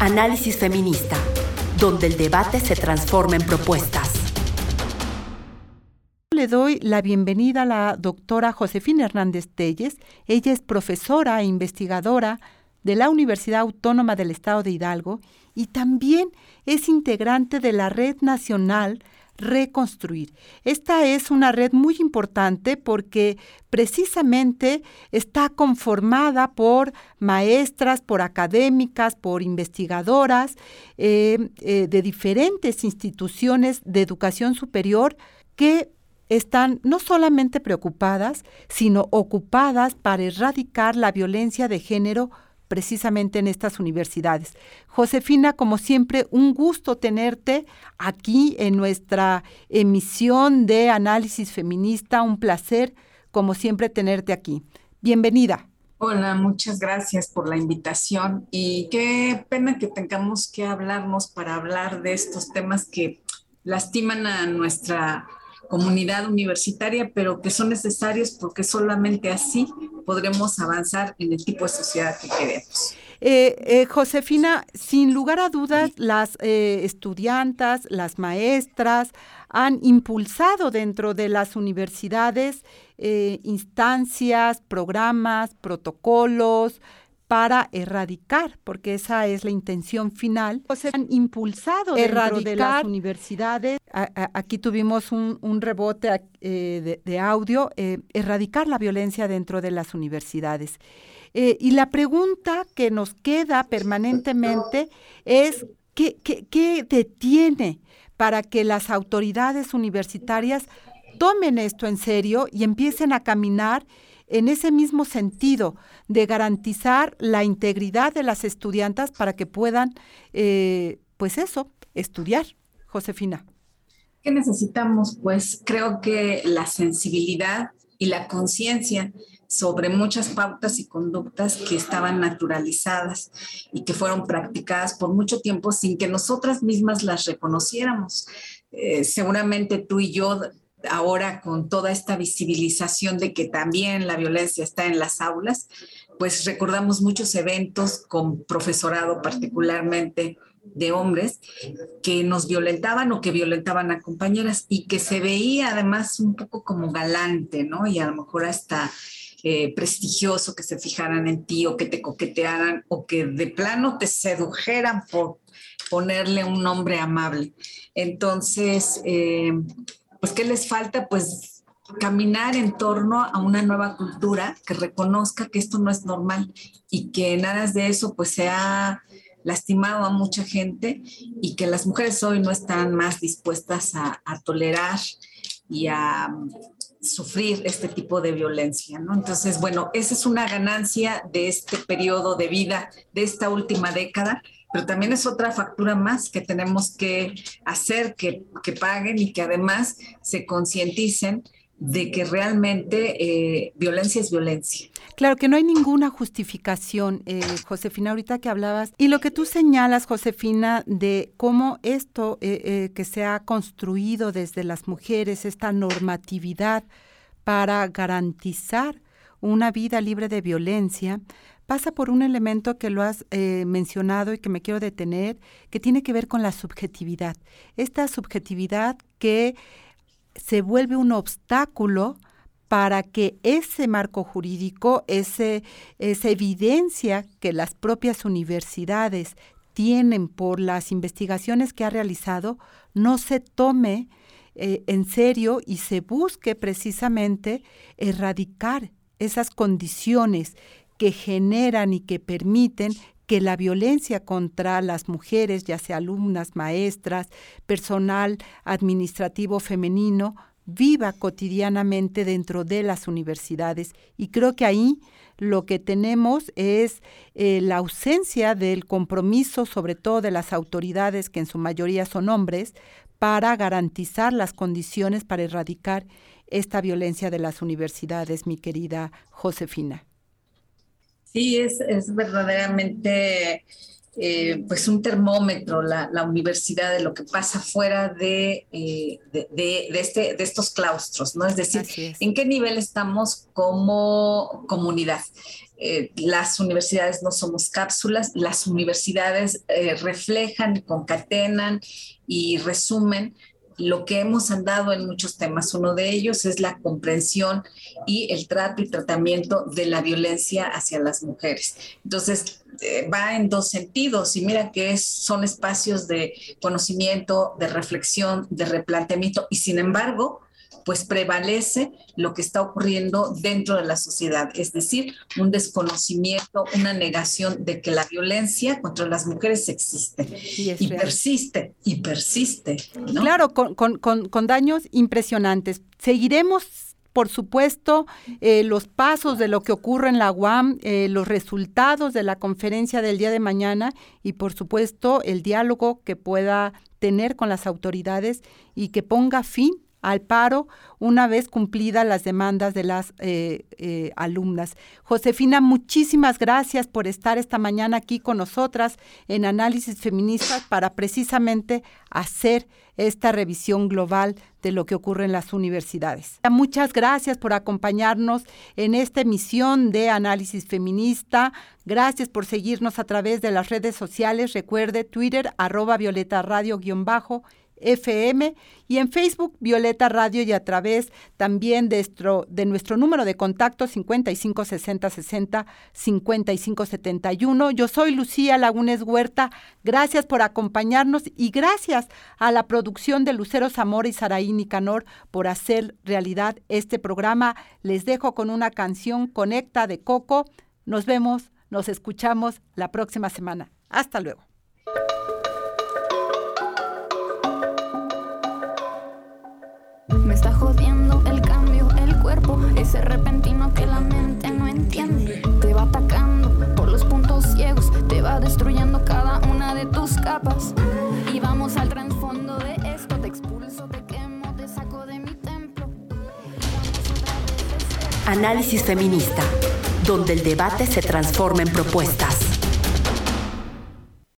Análisis Feminista, donde el debate se transforma en propuestas. Le doy la bienvenida a la doctora Josefina Hernández Telles. Ella es profesora e investigadora de la Universidad Autónoma del Estado de Hidalgo y también es integrante de la Red Nacional reconstruir. Esta es una red muy importante porque precisamente está conformada por maestras, por académicas, por investigadoras eh, eh, de diferentes instituciones de educación superior que están no solamente preocupadas, sino ocupadas para erradicar la violencia de género precisamente en estas universidades. Josefina, como siempre, un gusto tenerte aquí en nuestra emisión de análisis feminista, un placer, como siempre, tenerte aquí. Bienvenida. Hola, muchas gracias por la invitación y qué pena que tengamos que hablarnos para hablar de estos temas que lastiman a nuestra comunidad universitaria, pero que son necesarios porque solamente así podremos avanzar en el tipo de sociedad que queremos. Eh, eh, Josefina, sin lugar a dudas, las eh, estudiantas, las maestras han impulsado dentro de las universidades instancias, programas, protocolos, para erradicar, porque esa es la intención final. Se han impulsado erradicar de las universidades. aquí tuvimos un, rebote eh, de, audio, eh, erradicar la violencia dentro de las universidades. Eh, y la pregunta que nos queda permanentemente es, ¿qué, qué detiene para que las autoridades universitarias tomen esto en serio y empiecen a caminar en ese mismo sentido de garantizar la integridad de las estudiantas para que puedan, eh, pues eso, estudiar. Josefina. ¿Qué necesitamos? Pues creo que la sensibilidad y la conciencia sobre muchas pautas y conductas que estaban naturalizadas y que fueron practicadas por mucho tiempo sin que nosotras mismas las reconociéramos. Eh, seguramente tú y yo ahora con toda esta visibilización de que también la violencia está en las aulas, pues recordamos muchos eventos con profesorado particularmente de hombres que nos violentaban o que violentaban a compañeras y que se veía además un poco como galante, ¿no? Y a lo mejor hasta eh, prestigioso que se fijaran en ti o que te coquetearan o que de plano te sedujeran por ponerle un nombre amable. Entonces, eh, pues ¿qué les falta? Pues caminar en torno a una nueva cultura que reconozca que esto no es normal y que nada de eso pues se ha lastimado a mucha gente y que las mujeres hoy no están más dispuestas a, tolerar y a sufrir este tipo de violencia, ¿no? Entonces, bueno, esa es una ganancia de este periodo de vida, de esta última década, pero también es otra factura más que tenemos que hacer que, paguen y que además se concienticen de que realmente eh, violencia es violencia. Claro que no hay ninguna justificación, eh, Josefina, ahorita que hablabas, y lo que tú señalas, Josefina, de cómo esto eh, eh, que se ha construido desde las mujeres, esta normatividad para garantizar una vida libre de violencia, pasa por un elemento que lo has eh, mencionado y que me quiero detener, que tiene que ver con la subjetividad. Esta subjetividad que se vuelve un obstáculo para que ese marco jurídico, ese, esa evidencia que las propias universidades tienen por las investigaciones que ha realizado, no se tome eh, en serio y se busque precisamente erradicar esas condiciones que generan y que permiten que la violencia contra las mujeres, ya sea alumnas, maestras, personal administrativo femenino, viva cotidianamente dentro de las universidades. Y creo que ahí lo que tenemos es eh, la ausencia del compromiso, sobre todo de las autoridades, que en su mayoría son hombres, para garantizar las condiciones para erradicar esta violencia de las universidades, mi querida Josefina. Sí, es, es verdaderamente eh, pues un termómetro la, universidad de lo que pasa fuera eh, de, de, este, de estos claustros, ¿no? Es decir, en qué nivel estamos como comunidad. eh, las universidades no somos cápsulas, las universidades reflejan, concatenan y resumen lo que hemos andado en muchos temas. Uno de ellos es la comprensión y el trato y tratamiento de la violencia hacia las mujeres. Entonces, eh, va en dos sentidos y mira que son espacios de conocimiento, de reflexión, de replanteamiento y sin embargo, pues prevalece lo que está ocurriendo dentro de la sociedad, es decir, un desconocimiento, una negación de que la violencia contra las mujeres existe y, persiste, y persiste. Claro, con, daños impresionantes. Seguiremos por supuesto, eh, los pasos de lo que ocurre en la UAM, eh, los resultados de la conferencia del día de mañana y, por supuesto, el diálogo que pueda tener con las autoridades y que ponga fin al paro una vez cumplidas las demandas de las eh, eh, alumnas. Josefina, muchísimas gracias por estar esta mañana aquí con nosotras en Análisis Feministas para precisamente hacer esta revisión global de lo que ocurre en las universidades. Muchas gracias por acompañarnos en esta emisión de Análisis Feminista. Gracias por seguirnos a través de las redes sociales. Recuerde Twitter, arroba Violeta Radio guion bajo FM y en Facebook Violeta Radio y a través también de nuestro, de nuestro número de contacto 55 60 60 55 71. Yo soy Lucía Lagunes Huerta. Gracias por acompañarnos y gracias a la producción de Lucero Zamora y Saraí Nicanor por hacer realidad este programa. Les dejo con una canción Conecta de Coco. Nos vemos, nos escuchamos la próxima semana. Hasta luego. Ese repentino que la mente no entiende. Te va atacando por los puntos ciegos, te va destruyendo cada una de tus capas. Y vamos al trasfondo de esto, te expulso, te quemo, te saco de mi templo. Análisis feminista, donde el debate se transforma en propuestas.